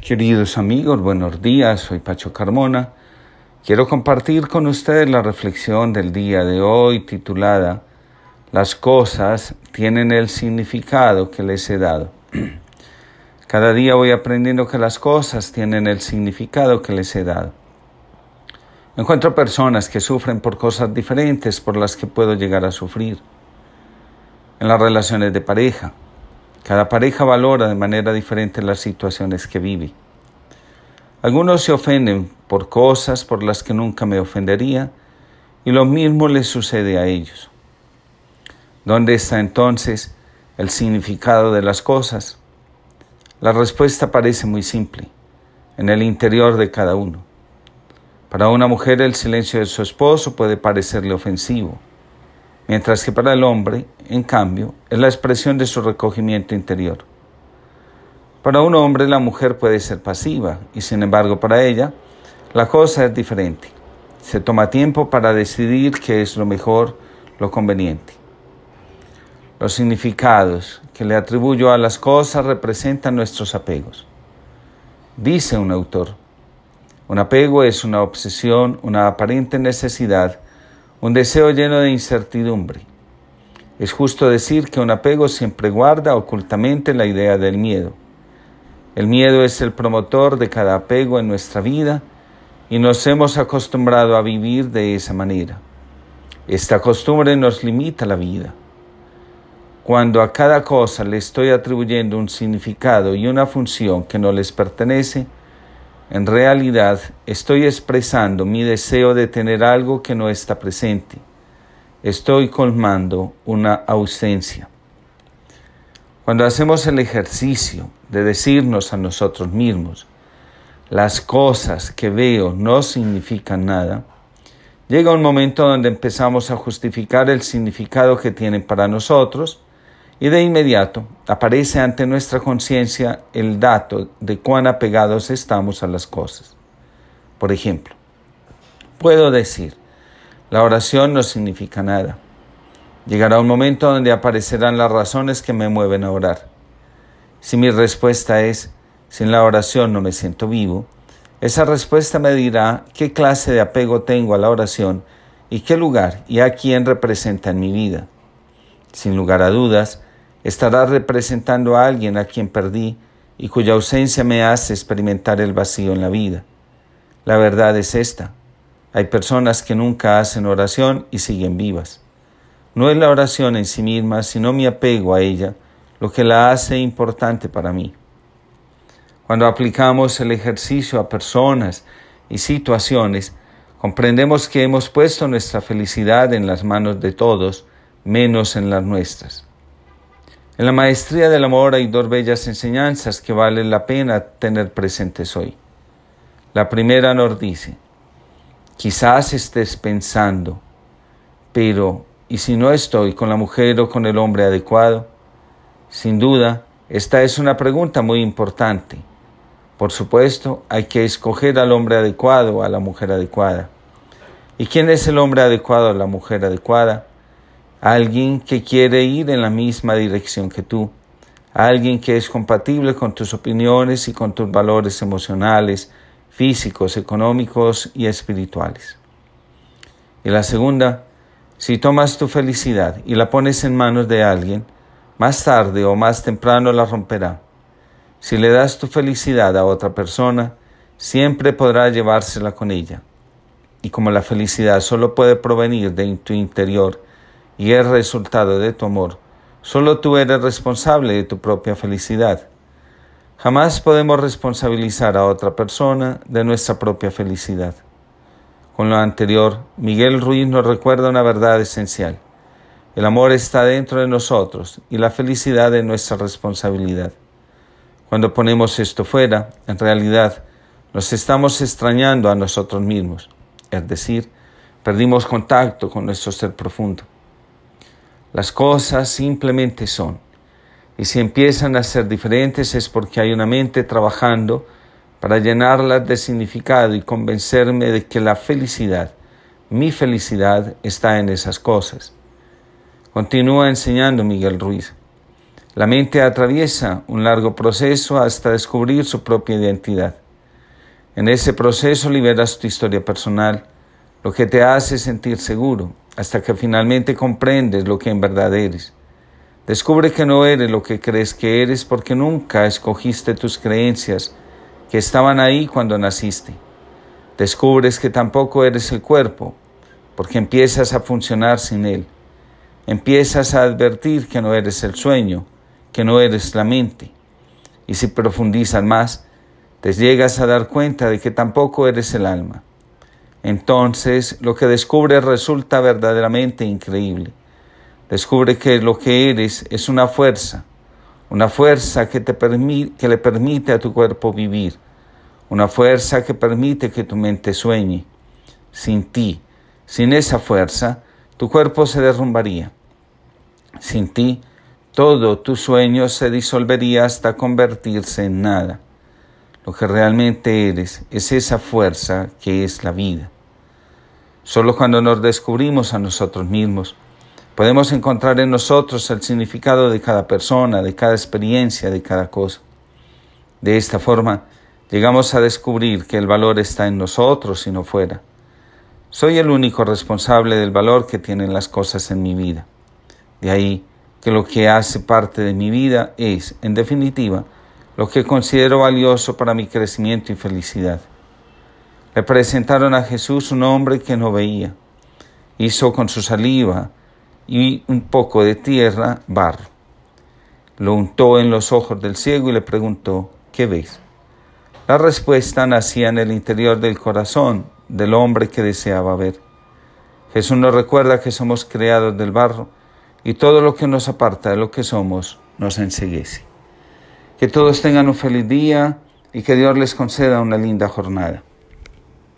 Queridos amigos, buenos días, soy Pacho Carmona. Quiero compartir con ustedes la reflexión del día de hoy titulada Las cosas tienen el significado que les he dado. Cada día voy aprendiendo que las cosas tienen el significado que les he dado. Encuentro personas que sufren por cosas diferentes por las que puedo llegar a sufrir. En las relaciones de pareja, cada pareja valora de manera diferente las situaciones que vive. Algunos se ofenden por cosas por las que nunca me ofendería y lo mismo les sucede a ellos. ¿Dónde está entonces el significado de las cosas? La respuesta parece muy simple, en el interior de cada uno. Para una mujer el silencio de su esposo puede parecerle ofensivo mientras que para el hombre, en cambio, es la expresión de su recogimiento interior. Para un hombre la mujer puede ser pasiva y sin embargo para ella la cosa es diferente. Se toma tiempo para decidir qué es lo mejor, lo conveniente. Los significados que le atribuyo a las cosas representan nuestros apegos. Dice un autor, un apego es una obsesión, una aparente necesidad un deseo lleno de incertidumbre. Es justo decir que un apego siempre guarda ocultamente la idea del miedo. El miedo es el promotor de cada apego en nuestra vida y nos hemos acostumbrado a vivir de esa manera. Esta costumbre nos limita la vida. Cuando a cada cosa le estoy atribuyendo un significado y una función que no les pertenece, en realidad estoy expresando mi deseo de tener algo que no está presente. Estoy colmando una ausencia. Cuando hacemos el ejercicio de decirnos a nosotros mismos, las cosas que veo no significan nada, llega un momento donde empezamos a justificar el significado que tienen para nosotros y de inmediato aparece ante nuestra conciencia el dato de cuán apegados estamos a las cosas. Por ejemplo, puedo decir, la oración no significa nada. Llegará un momento donde aparecerán las razones que me mueven a orar. Si mi respuesta es, sin la oración no me siento vivo, esa respuesta me dirá qué clase de apego tengo a la oración y qué lugar y a quién representa en mi vida. Sin lugar a dudas, estará representando a alguien a quien perdí y cuya ausencia me hace experimentar el vacío en la vida. La verdad es esta. Hay personas que nunca hacen oración y siguen vivas. No es la oración en sí misma, sino mi apego a ella, lo que la hace importante para mí. Cuando aplicamos el ejercicio a personas y situaciones, comprendemos que hemos puesto nuestra felicidad en las manos de todos, menos en las nuestras. En la maestría del amor hay dos bellas enseñanzas que vale la pena tener presentes hoy. La primera nos dice, quizás estés pensando, pero ¿y si no estoy con la mujer o con el hombre adecuado? Sin duda, esta es una pregunta muy importante. Por supuesto, hay que escoger al hombre adecuado a la mujer adecuada. ¿Y quién es el hombre adecuado o la mujer adecuada? alguien que quiere ir en la misma dirección que tú, alguien que es compatible con tus opiniones y con tus valores emocionales, físicos, económicos y espirituales. Y la segunda, si tomas tu felicidad y la pones en manos de alguien, más tarde o más temprano la romperá. Si le das tu felicidad a otra persona, siempre podrá llevársela con ella. Y como la felicidad solo puede provenir de tu interior, y es resultado de tu amor. Solo tú eres responsable de tu propia felicidad. Jamás podemos responsabilizar a otra persona de nuestra propia felicidad. Con lo anterior, Miguel Ruiz nos recuerda una verdad esencial. El amor está dentro de nosotros y la felicidad es nuestra responsabilidad. Cuando ponemos esto fuera, en realidad nos estamos extrañando a nosotros mismos, es decir, perdimos contacto con nuestro ser profundo. Las cosas simplemente son. Y si empiezan a ser diferentes es porque hay una mente trabajando para llenarlas de significado y convencerme de que la felicidad, mi felicidad, está en esas cosas. Continúa enseñando Miguel Ruiz. La mente atraviesa un largo proceso hasta descubrir su propia identidad. En ese proceso liberas tu historia personal, lo que te hace sentir seguro, hasta que finalmente comprendes lo que en verdad eres. Descubre que no eres lo que crees que eres porque nunca escogiste tus creencias que estaban ahí cuando naciste. Descubres que tampoco eres el cuerpo, porque empiezas a funcionar sin él. Empiezas a advertir que no eres el sueño, que no eres la mente. Y si profundizas más, te llegas a dar cuenta de que tampoco eres el alma. Entonces lo que descubres resulta verdaderamente increíble. Descubre que lo que eres es una fuerza, una fuerza que, te que le permite a tu cuerpo vivir, una fuerza que permite que tu mente sueñe. Sin ti, sin esa fuerza, tu cuerpo se derrumbaría. Sin ti, todo tu sueño se disolvería hasta convertirse en nada. Lo que realmente eres es esa fuerza que es la vida. Solo cuando nos descubrimos a nosotros mismos, podemos encontrar en nosotros el significado de cada persona, de cada experiencia, de cada cosa. De esta forma, llegamos a descubrir que el valor está en nosotros y no fuera. Soy el único responsable del valor que tienen las cosas en mi vida. De ahí que lo que hace parte de mi vida es, en definitiva, lo que considero valioso para mi crecimiento y felicidad. Le presentaron a Jesús un hombre que no veía. Hizo con su saliva y un poco de tierra barro. Lo untó en los ojos del ciego y le preguntó, ¿qué ves? La respuesta nacía en el interior del corazón del hombre que deseaba ver. Jesús nos recuerda que somos creados del barro y todo lo que nos aparta de lo que somos nos enseguece. Que todos tengan un feliz día y que Dios les conceda una linda jornada.